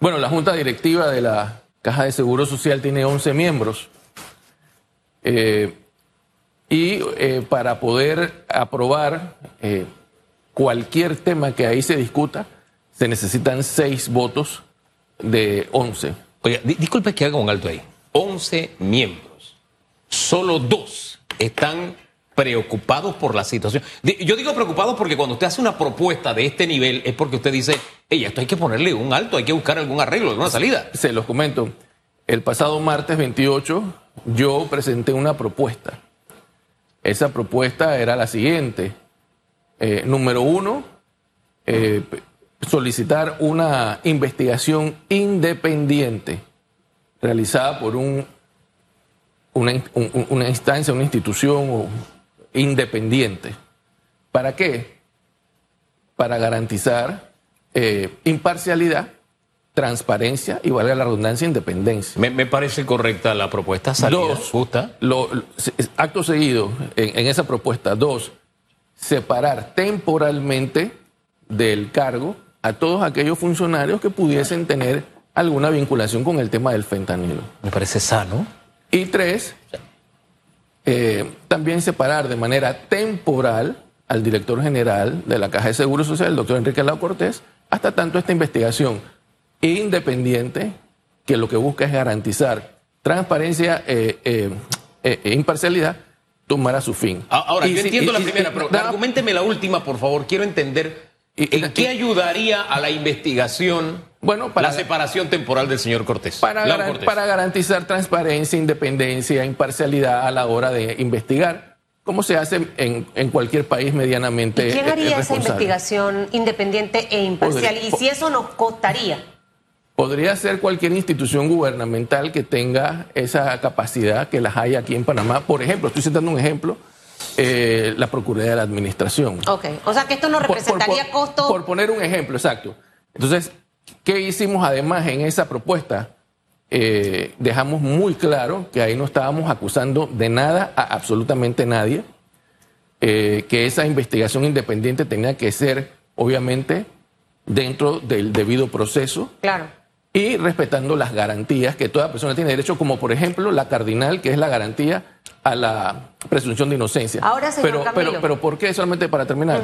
Bueno, la junta directiva de la Caja de Seguro Social tiene 11 miembros. Eh, y eh, para poder aprobar eh, cualquier tema que ahí se discuta, se necesitan seis votos de 11. Oiga, di- disculpe que haga un alto ahí. 11 miembros. Solo dos están preocupados por la situación. Yo digo preocupados porque cuando usted hace una propuesta de este nivel es porque usted dice, hey, esto hay que ponerle un alto, hay que buscar algún arreglo, alguna salida. Se los comento. El pasado martes 28 yo presenté una propuesta. Esa propuesta era la siguiente. Eh, número uno, eh, solicitar una investigación independiente realizada por un, una, una instancia, una institución independiente. ¿Para qué? Para garantizar eh, imparcialidad, transparencia y, valga la redundancia, independencia. Me, me parece correcta la propuesta, salida Dos. justa. Lo- acto seguido, en, en esa propuesta, dos, separar temporalmente del cargo a todos aquellos funcionarios que pudiesen tener alguna vinculación con el tema del fentanilo. Me parece sano. Y tres, eh, también separar de manera temporal al director general de la Caja de Seguro Social, el doctor Enrique Lau Cortés, hasta tanto esta investigación independiente que lo que busca es garantizar transparencia eh, eh, eh, e imparcialidad, tomará su fin. Ahora, Y yo entiendo y- la y- primera, pero da- argumenteme la última, por favor. Quiero entender en qué ayudaría a la investigación Bueno, para- la separación temporal del señor Cortés. para, garan- Cortés. para garantizar transparencia, independencia, imparcialidad a la hora de investigar, como se hace en, en cualquier país medianamente ¿Y quién haría esa investigación independiente e imparcial? Podría- Y si eso nos costaría. Podría ser cualquier institución gubernamental que tenga esa capacidad que las hay aquí en Panamá. Por ejemplo, estoy citando un ejemplo, eh, la Procuraduría de la Administración. Ok, o sea que esto nos Por- por- representaría por- costo. Por poner un ejemplo, exacto. Entonces, ¿qué hicimos además en esa propuesta? Eh, dejamos muy claro que ahí no estábamos acusando de nada a absolutamente nadie, eh, que esa investigación independiente tenía que ser, obviamente, dentro del debido proceso Claro. y respetando las garantías que toda persona tiene derecho, como por ejemplo la cardinal, que es la garantía a la presunción de inocencia. Ahora, señor pero, pero, pero ¿por qué? Solamente para terminar.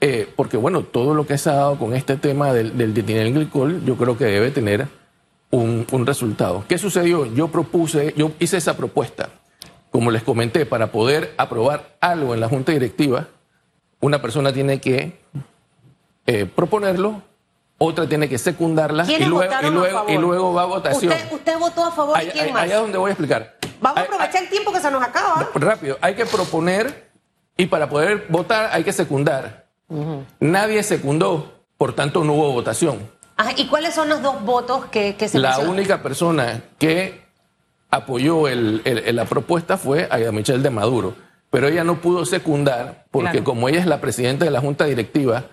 Eh, porque bueno, todo lo que se ha dado con este tema del, del glicol, yo creo que debe tener un, un resultado. ¿Qué sucedió? Yo propuse, yo hice esa propuesta, como les comenté, para poder aprobar algo en la junta directiva, una persona tiene que eh, proponerlo, otra tiene que secundarla y ¿Quiénes luego, y, luego, favor? y luego va a votación. Usted, usted votó a favor, Allá- ¿quién más? allá donde voy a explicar. Vamos a aprovechar el tiempo que se nos acaba. rápido, hay que proponer y para poder votar hay que secundar. Nadie secundó, por tanto no hubo votación. Ajá, ¿Y cuáles son los dos votos que, que se La única persona que apoyó el- el- el- la propuesta fue Aida Michelle de Maduro, pero ella no pudo secundar porque Claro. como ella es la presidenta de la Junta Directiva,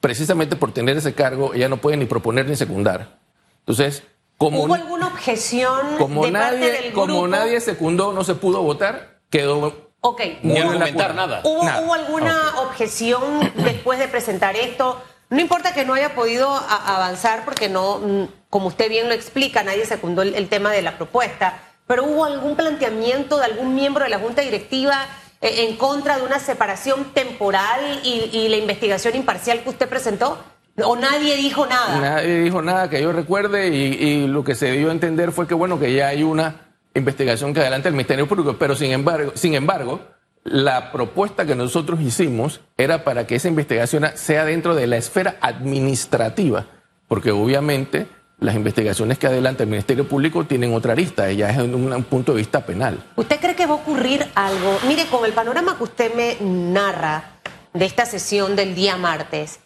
precisamente por tener ese cargo, ella no puede ni proponer ni secundar. Entonces, como, ¿Hubo alguna objeción como, de parte nadie, del como grupo? nadie secundó, no se pudo votar, quedó Ok. Ni argumentar nada. ¿Hubo, Nada. hubo alguna objeción después de presentar esto? No importa que no haya podido avanzar porque no, mm, como usted bien lo explica, nadie secundó el, tema de la propuesta, pero ¿hubo algún planteamiento de algún miembro de la Junta Directiva eh, en contra de una separación temporal y, la investigación imparcial que usted presentó? ¿O nadie dijo nada? Nadie dijo nada que yo recuerde y, y lo que se dio a entender fue que bueno que ya hay una investigación que adelanta el Ministerio Público, pero sin embargo, sin embargo, la propuesta que nosotros hicimos era para que esa investigación sea dentro de la esfera administrativa, porque obviamente las investigaciones que adelanta el Ministerio Público tienen otra arista, ella es un, un punto de vista penal. ¿Usted cree que va a ocurrir algo? Mire, con el panorama que usted me narra de esta sesión del día martes,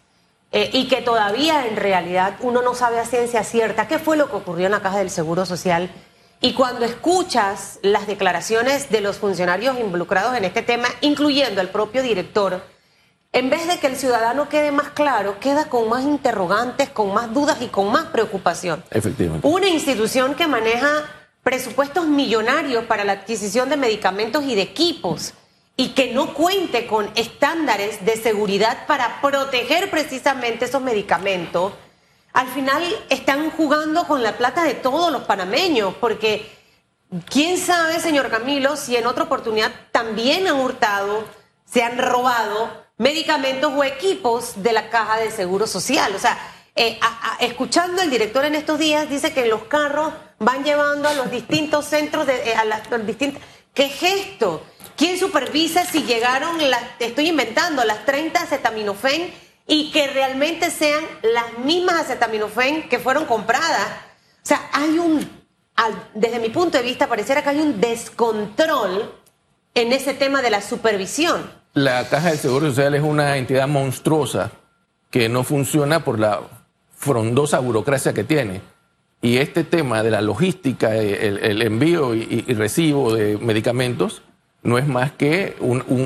eh, y que todavía en realidad uno no sabe a ciencia cierta qué fue lo que ocurrió en la Caja del Seguro Social, y cuando escuchas las declaraciones de los funcionarios involucrados en este tema, incluyendo el propio director, en vez de que el ciudadano quede más claro, queda con más interrogantes, con más dudas y con más preocupación. Efectivamente. Una institución que maneja presupuestos millonarios para la adquisición de medicamentos y de equipos y que no cuente con estándares de seguridad para proteger precisamente esos medicamentos, al final están jugando con la plata de todos los panameños, porque quién sabe, señor Camilo, si en otra oportunidad también han hurtado, se han robado medicamentos o equipos de la caja de seguro social. O sea, eh, escuchando el director en estos días, dice que los carros van llevando a los distintos centros, de, eh, a. ¿Qué gesto? ¿Quién supervisa si llegaron, las, estoy inventando, las 30 acetaminofén y que realmente sean las mismas acetaminofén que fueron compradas? O sea, hay un, desde mi punto de vista, pareciera que hay un descontrol en ese tema de la supervisión. La Caja del Seguro Social es una entidad monstruosa que no funciona por la frondosa burocracia que tiene. Y este tema de la logística, el, envío y, recibo de medicamentos, no es más que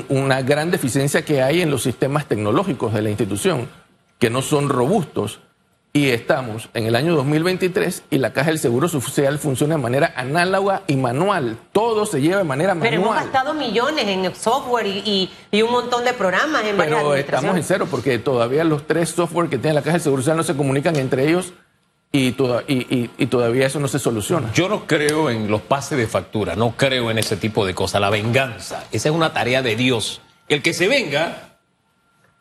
una gran deficiencia que hay en los sistemas tecnológicos de la institución, que no son robustos. Y estamos en el año 2023 y la Caja del Seguro Social funciona de manera análoga y manual. Todo se lleva de manera manual. Pero hemos gastado millones en software y, un montón de programas en Pero estamos en cero porque todavía los tres software que tiene la Caja del Seguro Social no se comunican entre ellos y, y, todavía eso no se soluciona. Yo no creo en los pases de factura, no creo en ese tipo de cosas. La venganza, esa es una tarea de Dios. El que se venga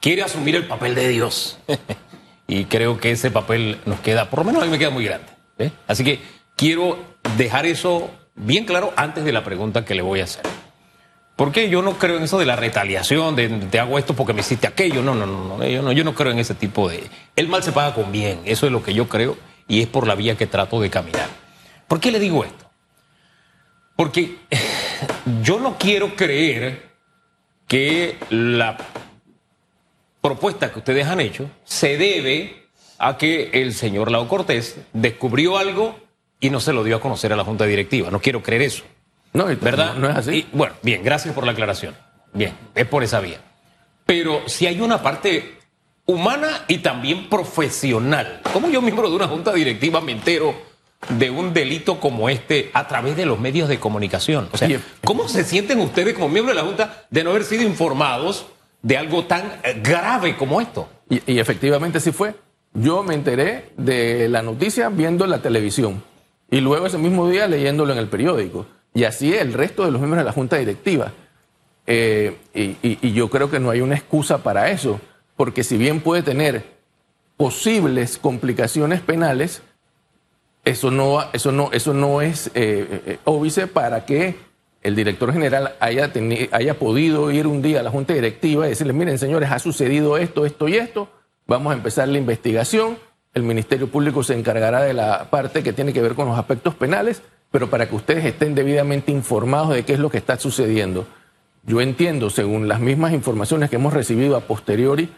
quiere asumir el papel de Dios. y creo que ese papel nos queda, por lo menos a mí me queda muy grande. ¿eh? Así que quiero dejar eso bien claro antes de la pregunta que le voy a hacer. Porque yo no creo en eso de la retaliación, de te hago esto porque me hiciste aquello. No, no, no, no, yo no, yo no creo en ese tipo de... El mal se paga con bien, eso es lo que yo creo y es por la vía que trato de caminar. ¿Por qué le digo esto? Porque yo no quiero creer que la propuesta que ustedes han hecho se debe a que el señor Lau Cortés descubrió algo y no se lo dio a conocer a la Junta Directiva. No quiero creer eso. No, ¿verdad? No, es así. bueno, bien, gracias por la aclaración. Bien, es por esa vía. Pero si hay una parte humana y también profesional. ¿Cómo yo, miembro de una junta directiva, me entero de un delito como este a través de los medios de comunicación? O sea, ¿cómo se sienten ustedes como miembros de la junta de no haber sido informados de algo tan eh, grave como esto? Y, efectivamente sí fue. Yo me enteré de la noticia viendo la televisión y luego ese mismo día leyéndolo en el periódico. Y así el resto de los miembros de la junta directiva. Eh, y yo creo que no hay una excusa para eso porque si bien puede tener posibles complicaciones penales, eso no, eso no, eso no es eh, eh, óbice para que el director general haya, haya podido ir un día a la junta directiva y decirle, miren señores, ha sucedido esto, esto y esto, vamos a empezar la investigación, el Ministerio Público se encargará de la parte que tiene que ver con los aspectos penales, pero para que ustedes estén debidamente informados de qué es lo que está sucediendo. Yo entiendo, según las mismas informaciones que hemos recibido a posteriori,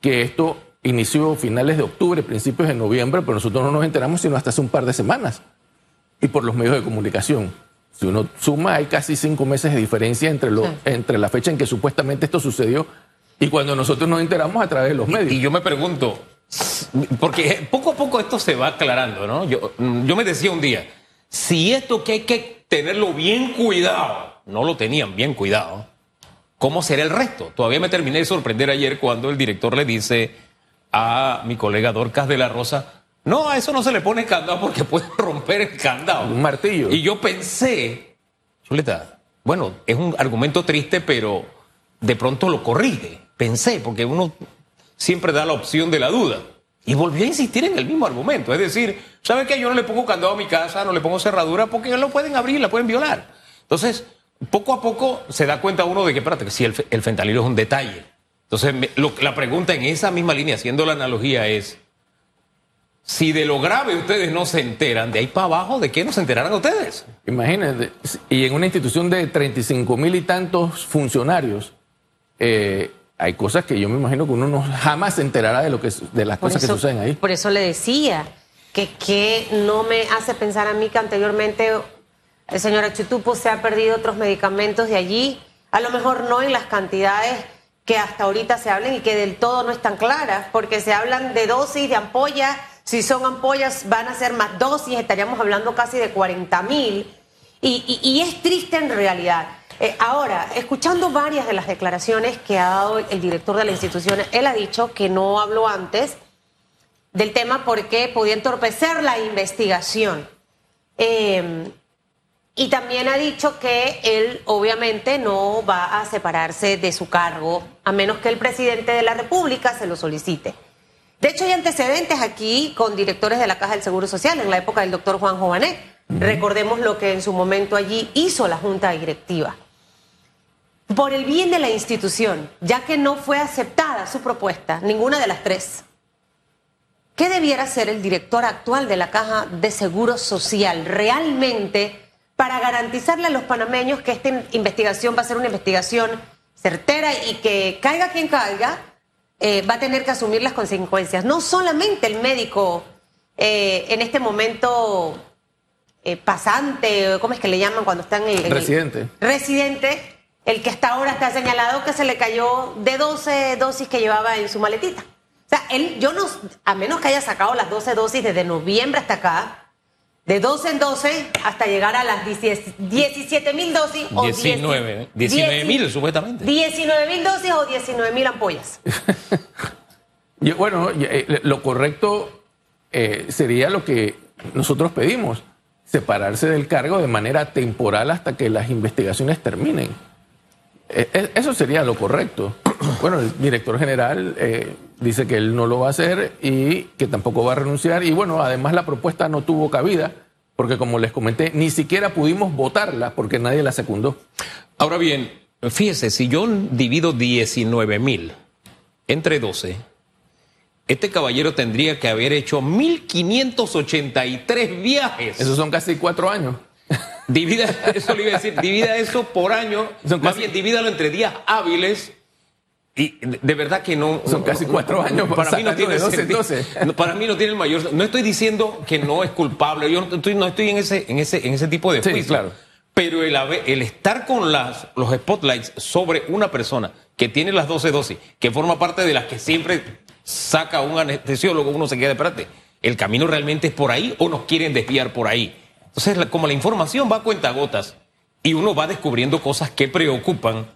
que esto inició finales de octubre, principios de noviembre, pero nosotros no nos enteramos sino hasta hace un par de semanas. Y por los medios de comunicación. Si uno suma, hay casi cinco meses de diferencia entre, lo, entre la fecha en que supuestamente esto sucedió y cuando nosotros nos enteramos a través de los medios. Y, yo me pregunto, porque poco a poco esto se va aclarando, ¿no? Yo, yo me decía un día, si esto que hay que tenerlo bien cuidado, no lo tenían bien cuidado, ¿Cómo será el resto? Todavía me terminé de sorprender ayer cuando el director le dice a mi colega Dorcas de la Rosa, no, a eso no se le pone candado porque puede romper el candado. Un martillo. Y yo pensé, Chuleta, bueno, es un argumento triste, pero de pronto lo corrige. Pensé, porque uno siempre da la opción de la duda. Y volvió a insistir en el mismo argumento. Es decir, ¿sabe qué? Yo no le pongo candado a mi casa, no le pongo cerradura porque lo pueden abrir, la pueden violar. Entonces, poco a poco se da cuenta uno de que, espérate, que si el, el fentanilo es un detalle. Entonces, la pregunta en esa misma línea, haciendo la analogía, es, si de lo grave ustedes no se enteran, de ahí para abajo, ¿de qué no se enterarán ustedes? Imagínense, y en una institución de 35 mil y tantos funcionarios, eh, hay cosas que yo me imagino que uno no jamás se enterará de, lo que, de las cosas que suceden ahí. Por eso le decía que, que no me hace pensar a mí que anteriormente el señor Achitupo se ha perdido otros medicamentos de allí, a lo mejor no en las cantidades que hasta ahorita se hablan y que del todo no están claras, porque se hablan de dosis, de ampollas, si son ampollas van a ser más dosis, estaríamos hablando casi de 40 mil, y, es triste en realidad. Eh, ahora, escuchando varias de las declaraciones que ha dado el director de la institución, él ha dicho que no habló antes del tema porque podía entorpecer la investigación. Eh, y también ha dicho que él obviamente no va a separarse de su cargo a menos que el presidente de la República se lo solicite. De hecho, hay antecedentes aquí con directores de la Caja del Seguro Social en la época del doctor Juan Jovanet. Recordemos lo que en su momento allí hizo la Junta Directiva. Por el bien de la institución, ya que no fue aceptada su propuesta, ninguna de las tres, ¿qué debiera ser el director actual de la Caja de Seguro Social realmente para garantizarle a los panameños que esta investigación va a ser una investigación certera y que caiga quien caiga, eh, va a tener que asumir las consecuencias. No solamente el médico eh, en este momento eh, pasante, ¿cómo es que le llaman cuando están en el... Residente. residente, el que hasta ahora está señalado que se le cayó de 12 dosis que llevaba en su maletita. O sea, él, yo no, a menos que haya sacado las 12 dosis desde noviembre hasta acá, de 12 en 12 hasta llegar a las 17 mil dosis o 19, 19 mil supuestamente. 19 mil dosis o 19 mil ampollas. bueno, eh, lo correcto eh, sería lo que nosotros pedimos, separarse del cargo de manera temporal hasta que las investigaciones terminen. Eh, eso sería lo correcto. Bueno, el director general dice que él no lo va a hacer y que tampoco va a renunciar. Y bueno, además la propuesta no tuvo cabida, porque como les comenté, ni siquiera pudimos votarla porque nadie la secundó. Ahora bien, fíjese, si yo divido 19 mil entre 12, este caballero tendría que haber hecho 1.583 viajes. Esos son casi cuatro años. Divida, eso le iba a decir, divida eso por año, más bien divídalo entre días hábiles y de verdad que no. Son casi cuatro años. Para mí no tiene 12, Para mí no tiene el mayor. No estoy diciendo que no es culpable. Yo no estoy, no estoy en ese, en ese, en ese tipo de juicio. claro. Pero el, el estar con las, los spotlights sobre una persona que tiene las 12 dosis, que forma parte de las que siempre saca un anestesiólogo, uno se queda, espérate, ¿el camino realmente es por ahí o nos quieren desviar por ahí? Entonces, como la información va a cuenta gotas y uno va descubriendo cosas que preocupan,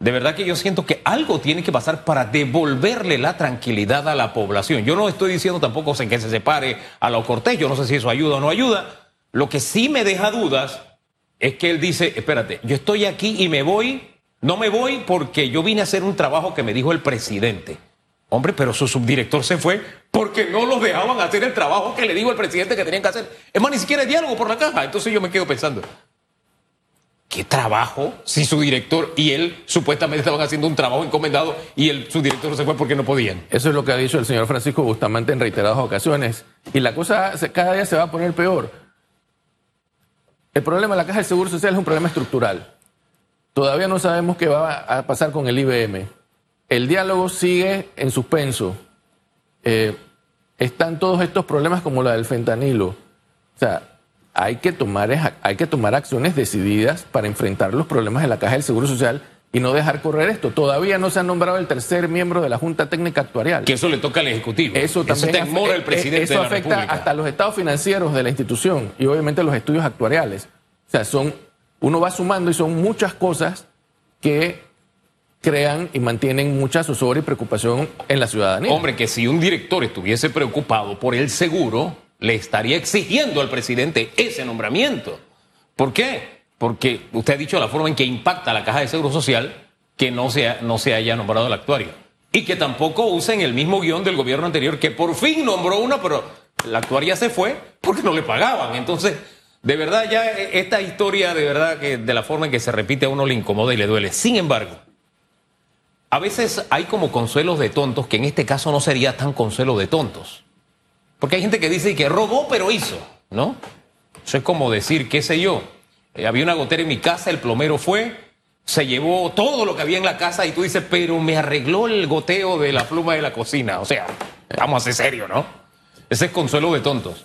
de verdad que yo siento que algo tiene que pasar para devolverle la tranquilidad a la población. Yo no estoy diciendo tampoco que se separe a lo Cortés, yo no sé si eso ayuda o no ayuda. Lo que sí me deja dudas es que él dice, espérate, yo estoy aquí y me voy, no me voy porque yo vine a hacer un trabajo que me dijo el presidente. Hombre, pero su subdirector se fue porque no los dejaban hacer el trabajo que le dijo el presidente que tenían que hacer. Es más, ni siquiera hay diálogo por la caja. Entonces yo me quedo pensando, ¿Qué trabajo? Si su director y él supuestamente estaban haciendo un trabajo encomendado y el, su director se fue porque no podían. Eso es lo que ha dicho el señor Francisco Bustamante en reiteradas ocasiones. Y la cosa cada día se va a poner peor. El problema de la Caja de Seguro Social es un problema estructural. Todavía no sabemos qué va a pasar con el IBM. El diálogo sigue en suspenso. Eh, están todos estos problemas como la del fentanilo. O sea, hay que, tomar, hay que tomar acciones decididas para enfrentar los problemas de la Caja del Seguro Social y no dejar correr esto. Todavía no se ha nombrado el tercer miembro de la Junta Técnica Actuarial. Que eso le toca al Ejecutivo. Eso también eso el presidente eso afecta hasta los estados financieros de la institución y obviamente los estudios actuariales. O sea, son, uno va sumando y son muchas cosas que crean y mantienen mucha zozobra y preocupación en la ciudadanía. Hombre, que si un director estuviese preocupado por el seguro, le estaría exigiendo al presidente ese nombramiento. ¿Por qué? Porque usted ha dicho la forma en que impacta la caja de seguro social que no se, no haya nombrado el actuario. Y que tampoco usen el mismo guion del gobierno anterior, que por fin nombró una, pero la actuaria se fue porque no le pagaban. Entonces, de verdad, ya esta historia, de verdad, que de la forma en que se repite a uno le incomoda y le duele. Sin embargo, a veces hay como consuelos de tontos, que en este caso no sería tan consuelo de tontos. Porque hay gente que dice que robó, pero hizo, ¿no? Eso es como decir, qué sé yo, eh, había una gotera en mi casa, el plomero fue, se llevó todo lo que había en la casa y tú dices, pero me arregló el goteo de la pluma de la cocina. O sea, vamos a ser serios, ¿no? Ese es consuelo de tontos.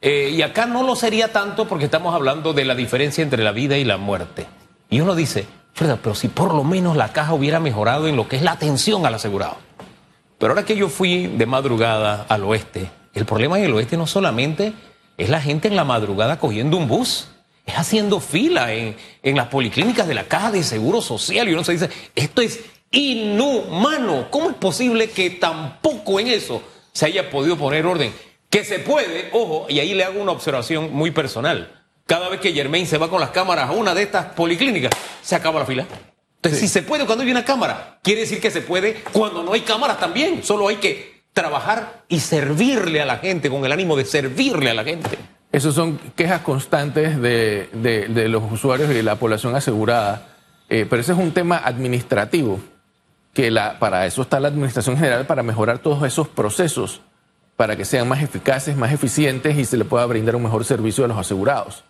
Eh, y acá no lo sería tanto porque estamos hablando de la diferencia entre la vida y la muerte. Y uno dice, pero si por lo menos la caja hubiera mejorado en lo que es la atención al asegurado. Pero ahora que yo fui de madrugada al oeste, el problema en el oeste no solamente es la gente en la madrugada cogiendo un bus, es haciendo fila en, las policlínicas de la caja de seguro social y uno se dice, esto es inhumano. ¿Cómo es posible que tampoco en eso se haya podido poner orden. Que se puede, ojo, y ahí le hago una observación muy personal. Cada vez que Germain se va con las cámaras a una de estas policlínicas, se acaba la fila. Entonces, si se puede cuando hay una cámara, quiere decir que se puede cuando no hay cámaras también. Solo hay que trabajar y servirle a la gente con el ánimo de servirle a la gente. Esas son quejas constantes de, de, los usuarios y de la población asegurada. Eh, pero ese es un tema administrativo, que la, para eso está la Administración General, para mejorar todos esos procesos, para que sean más eficaces, más eficientes y se le pueda brindar un mejor servicio a los asegurados.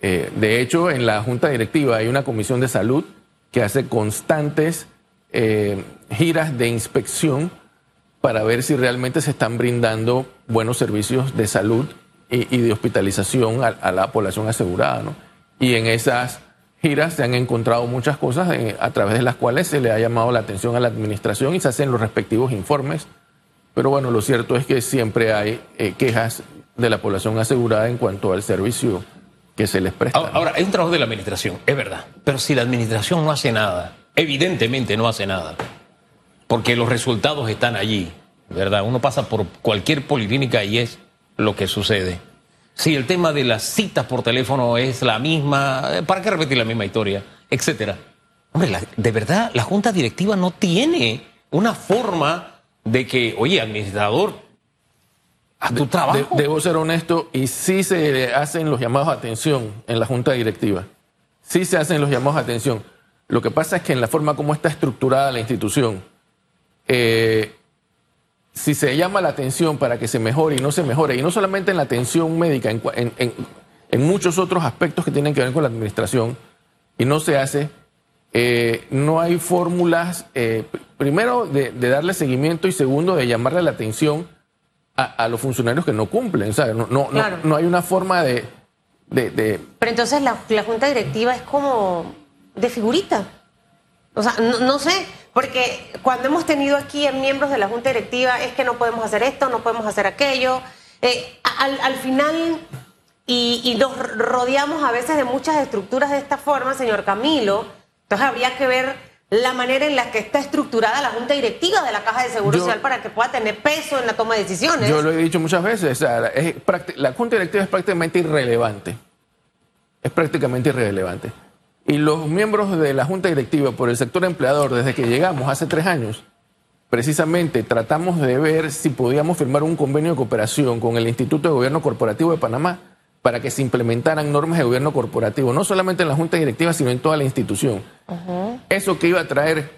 Eh, de hecho, en la Junta Directiva hay una comisión de salud que hace constantes eh, giras de inspección para ver si realmente se están brindando buenos servicios de salud y, de hospitalización a, la población asegurada. ¿no? Y en esas giras se han encontrado muchas cosas eh, a través de las cuales se le ha llamado la atención a la administración y se hacen los respectivos informes. Pero bueno, lo cierto es que siempre hay quejas de la población asegurada en cuanto al servicio que se les presta. Ahora, es un trabajo de la administración, es verdad. Pero si la administración no hace nada, evidentemente no hace nada, porque los resultados están allí, ¿verdad? Uno pasa por cualquier policlínica y es lo que sucede. Si el tema de las citas por teléfono es la misma, eh, ¿para qué repetir la misma historia? Etcétera. Hombre, de verdad, la junta directiva no tiene una forma de que, oye, administrador, a tu trabajo. debo ser honesto y sí se hacen los llamados a atención en la junta directiva. Sí se hacen los llamados a atención. Lo que pasa es que en la forma como está estructurada la institución, eh, si se llama la atención para que se mejore y no se mejore, y no solamente en la atención médica, en, muchos otros aspectos que tienen que ver con la administración, y no se hace, eh, no hay fórmulas, eh, primero, de, de darle seguimiento y segundo, de llamarle la atención a, los funcionarios que no cumplen. ¿sabes? No, no, no, hay una forma de, de, Pero entonces la, la, junta directiva es como de figurita. O sea, no, sé, porque cuando hemos tenido aquí en miembros de la junta directiva es que no podemos hacer esto, no podemos hacer aquello. Eh, al, al, final, y, y nos rodeamos a veces de muchas estructuras de esta forma, señor Camilo, entonces habría que ver la manera en la que está estructurada la junta directiva de la Caja de Seguro Social para que pueda tener peso en la toma de decisiones. Yo lo he dicho muchas veces, la junta directiva es prácticamente irrelevante. Es prácticamente irrelevante. Y los miembros de la junta directiva por el sector empleador, desde que llegamos hace tres años, precisamente tratamos de ver si podíamos firmar un convenio de cooperación con el Instituto de Gobierno Corporativo de Panamá para que se implementaran normas de gobierno corporativo, no solamente en la junta directiva, sino en toda la institución. Eso que iba a traer,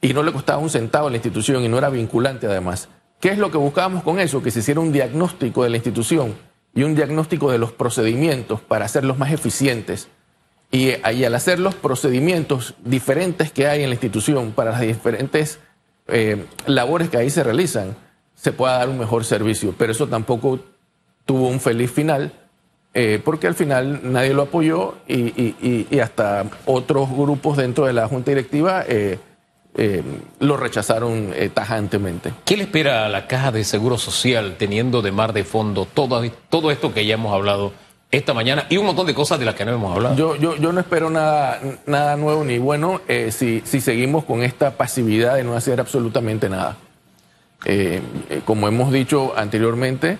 y no le costaba un centavo a la institución, y no era vinculante además. ¿Qué es lo que buscábamos con eso? Que se hiciera un diagnóstico de la institución y un diagnóstico de los procedimientos para hacerlos más eficientes. Y, al hacer los procedimientos diferentes que hay en la institución para las diferentes eh, labores que ahí se realizan, se pueda dar un mejor servicio. Pero eso tampoco tuvo un feliz final eh, porque al final nadie lo apoyó y, hasta otros grupos dentro de la Junta Directiva eh, eh, lo rechazaron tajantemente. ¿Qué le espera a la Caja de Seguro Social teniendo de mar de fondo todo, todo esto que ya hemos hablado esta mañana y un montón de cosas de las que no hemos hablado? Yo, yo, yo no espero nada, nada nuevo ni bueno si, si seguimos con esta pasividad de no hacer absolutamente nada. como hemos dicho anteriormente,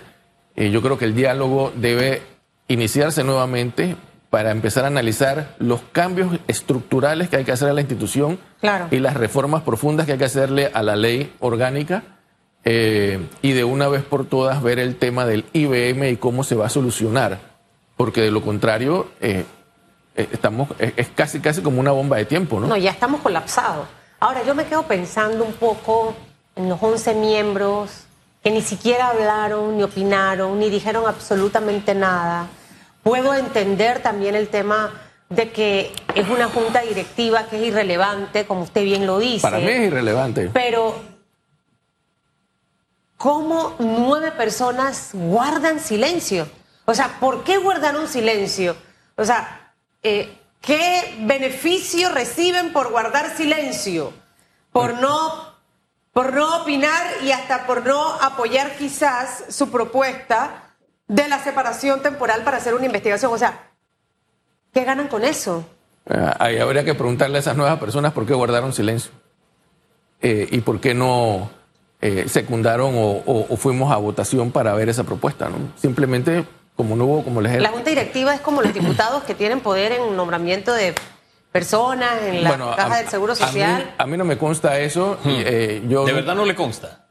yo creo que el diálogo debe iniciarse nuevamente para empezar a analizar los cambios estructurales que hay que hacer a la institución y las reformas profundas que hay que hacerle a la ley orgánica eh, y de una vez por todas ver el tema del IBM y cómo se va a solucionar, porque de lo contrario eh, eh, estamos es, casi casi como una bomba de tiempo, ¿no? No, ya estamos colapsados. Ahora yo me quedo pensando un poco en los 11 miembros que ni siquiera hablaron, ni opinaron, ni dijeron absolutamente nada Puedo entender también el tema de que es una junta directiva que es irrelevante, como usted bien lo dice. Para mí es irrelevante. Pero, ¿cómo nueve personas guardan silencio? O sea, ¿por qué guardaron silencio? O sea, eh, ¿qué beneficio reciben por guardar silencio? Por no, por no opinar y hasta por no apoyar quizás su propuesta de la separación temporal para hacer una investigación. O sea, ¿qué ganan con eso? Ah, ahí habría que preguntarle a esas nuevas personas por qué guardaron silencio eh, y por qué no eh, secundaron o, fuimos a votación para ver esa propuesta. ¿no? Simplemente, como no hubo, como les La Junta Directiva es como los diputados que tienen poder en nombramiento de personas en la caja del Seguro Social. A mí, no me consta eso. Hmm. Eh, yo ¿De verdad no le consta?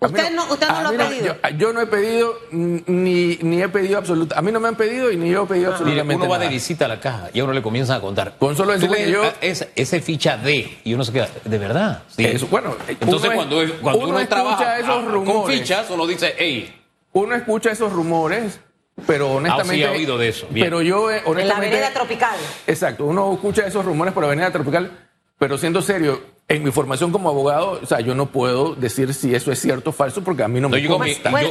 Usted no, usted no lo ha pedido. yo, no he pedido ni, ni he pedido absolutamente. A mí no me han pedido y ni yo he pedido ah. absolutamente. Mire, uno va de visita a la caja y a uno le comienzan a contar. Con solo decirle que yo. ese ficha D y uno se queda. ¿De verdad? Sí. bueno, entonces cuando, cuando uno, trabaja esos rumores, con fichas, uno dice, hey. Uno escucha esos rumores pero honestamente. Ah, sí, oído de eso. Pero yo, honestamente. En la avenida tropical. Exacto. Uno escucha esos rumores por la avenida tropical, pero siendo serio, en mi formación como abogado, o sea, yo no puedo decir si eso es cierto o falso porque a mí no, me yo,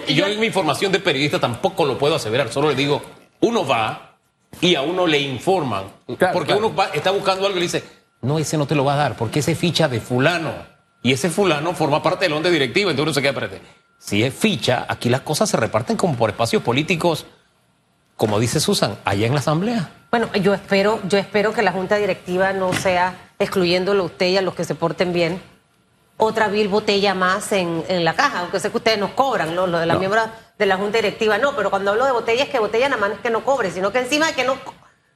yo, en mi formación de periodista tampoco lo puedo aseverar, solo le digo, uno va y a uno le informan, porque uno está buscando algo y le dice, no, ese no te lo va a dar, porque ese ficha de fulano, y ese fulano forma parte del onde directivo, entonces uno se queda, espérate, si es ficha, aquí las cosas se reparten como por espacios políticos, como dice Susan, allá en la asamblea. Bueno, yo espero, yo espero que la junta directiva no sea excluyéndolo a usted y a los que se porten bien, otra vil botella más en, la caja, aunque sé que ustedes nos cobran, ¿no? Lo de la miembros de la junta directiva, no, pero cuando hablo de botellas, que botella nada más es que no cobre, sino que encima es que no,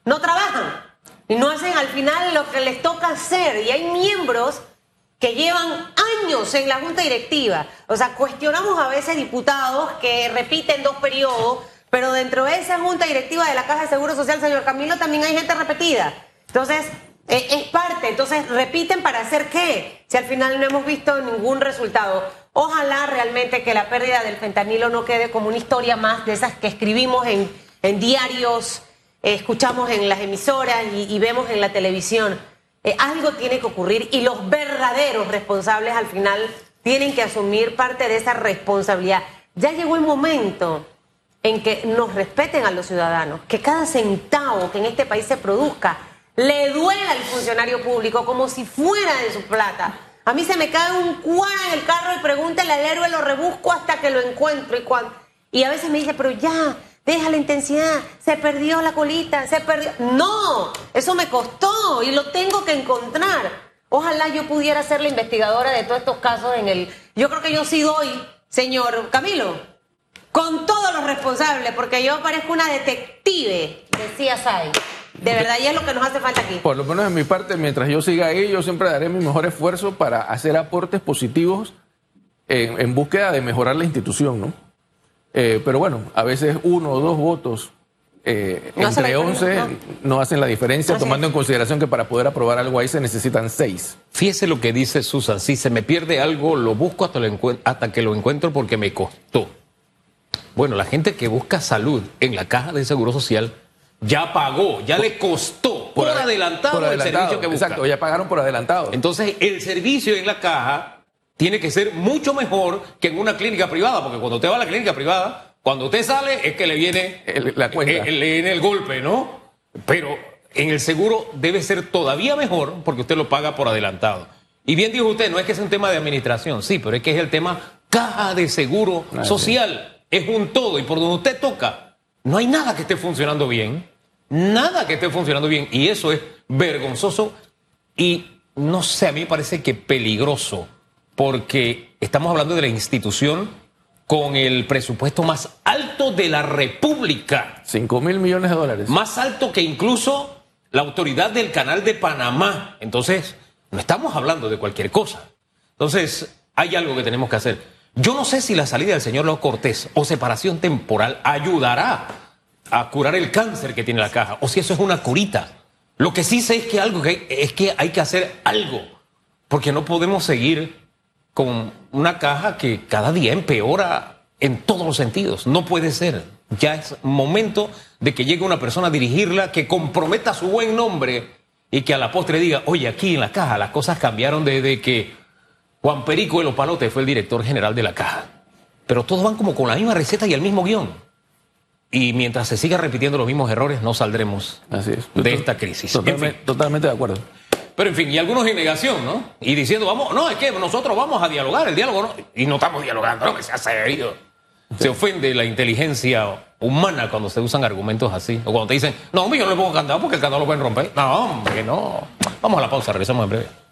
no trabajan y no hacen al final lo que les toca hacer. Y hay miembros que llevan años en la junta directiva. O sea, cuestionamos a veces diputados que repiten dos periodos, pero dentro de esa junta directiva de la Caja de Seguro Social, señor Camilo, también hay gente repetida. Entonces, eh, es parte, entonces repiten para hacer qué, si al final no hemos visto ningún resultado. Ojalá realmente que la pérdida del fentanilo no quede como una historia más de esas que escribimos en, diarios, eh, escuchamos en las emisoras y, vemos en la televisión. Eh, algo tiene que ocurrir y los verdaderos responsables al final tienen que asumir parte de esa responsabilidad. Ya llegó el momento en que nos respeten a los ciudadanos, que cada centavo que en este país se produzca le duela al funcionario público como si fuera de su plata. A mí se me cae un cuara en el carro y pregúntale al héroe, lo rebusco hasta que lo encuentro. Y, cuando... y a veces me dice, pero ya, deja la intensidad, se perdió la colita, se perdió. No, eso me costó y lo tengo que encontrar. Ojalá yo pudiera ser la investigadora de todos estos casos en el... Yo creo que yo sí doy, señor Camilo, con todos los responsables, porque yo parezco una detective, decía Sai. De verdad, y es lo que nos hace falta aquí. Por lo menos en mi parte, mientras yo siga ahí, yo siempre daré mi mejor esfuerzo para hacer aportes positivos en, búsqueda de mejorar la institución, ¿no? Eh, pero bueno, a veces uno o dos votos eh, entre once no. hacen la diferencia, tomando en consideración que para poder aprobar algo ahí se necesitan seis. Fíjese lo que dice Susan, si se me pierde algo, lo busco hasta, hasta que lo encuentro porque me costó. Bueno, la gente que busca salud en la caja de Seguro Social ya pagó, ya le costó por, adelantado, el servicio que busca. Exacto, ya pagaron por adelantado. Entonces, el servicio en la caja tiene que ser mucho mejor que en una clínica privada, porque cuando usted va a la clínica privada, cuando usted sale es que le viene la cuenta. le viene el golpe, ¿no? Pero en el seguro debe ser todavía mejor porque usted lo paga por adelantado. Y bien dijo usted, no es que sea un tema de administración, sí, pero es que es el tema caja de seguro social. Es un todo y por donde usted toca, no hay nada que esté funcionando bien. Nada que esté funcionando bien. Y eso es vergonzoso y no sé, a mí me parece que peligroso, porque estamos hablando de la institución con el presupuesto más alto de la República. Cinco mil millones de dólares. Más alto que incluso la autoridad del canal de Panamá. Entonces, no estamos hablando de cualquier cosa. Entonces, hay algo que tenemos que hacer. Yo no sé si la salida del señor López Cortés o separación temporal ayudará a curar el cáncer que tiene la caja, o si eso es una curita. Lo que sí sé es que, algo que es que hay que hacer algo, porque no podemos seguir con una caja que cada día empeora en todos los sentidos. No puede ser. Ya es momento de que llegue una persona a dirigirla que comprometa su buen nombre y que a la postre diga, oye, aquí en la caja las cosas cambiaron desde que Juan Perico El Opalote fue el director general de la caja. Pero todos van como con la misma receta y el mismo guion. Y mientras se siga repitiendo los mismos errores, no saldremos de esta crisis. Totalmente, de acuerdo. Pero en fin, y algunos en negación, ¿no? Y diciendo, vamos, no, es que nosotros vamos a dialogar, el diálogo no. Y no estamos dialogando, no, que sea serio. Se ofende la inteligencia humana cuando se usan argumentos así. O cuando te dicen, no, hombre, yo no le pongo candado porque el candado lo pueden romper. No, hombre, no. Vamos a la pausa, regresamos en breve.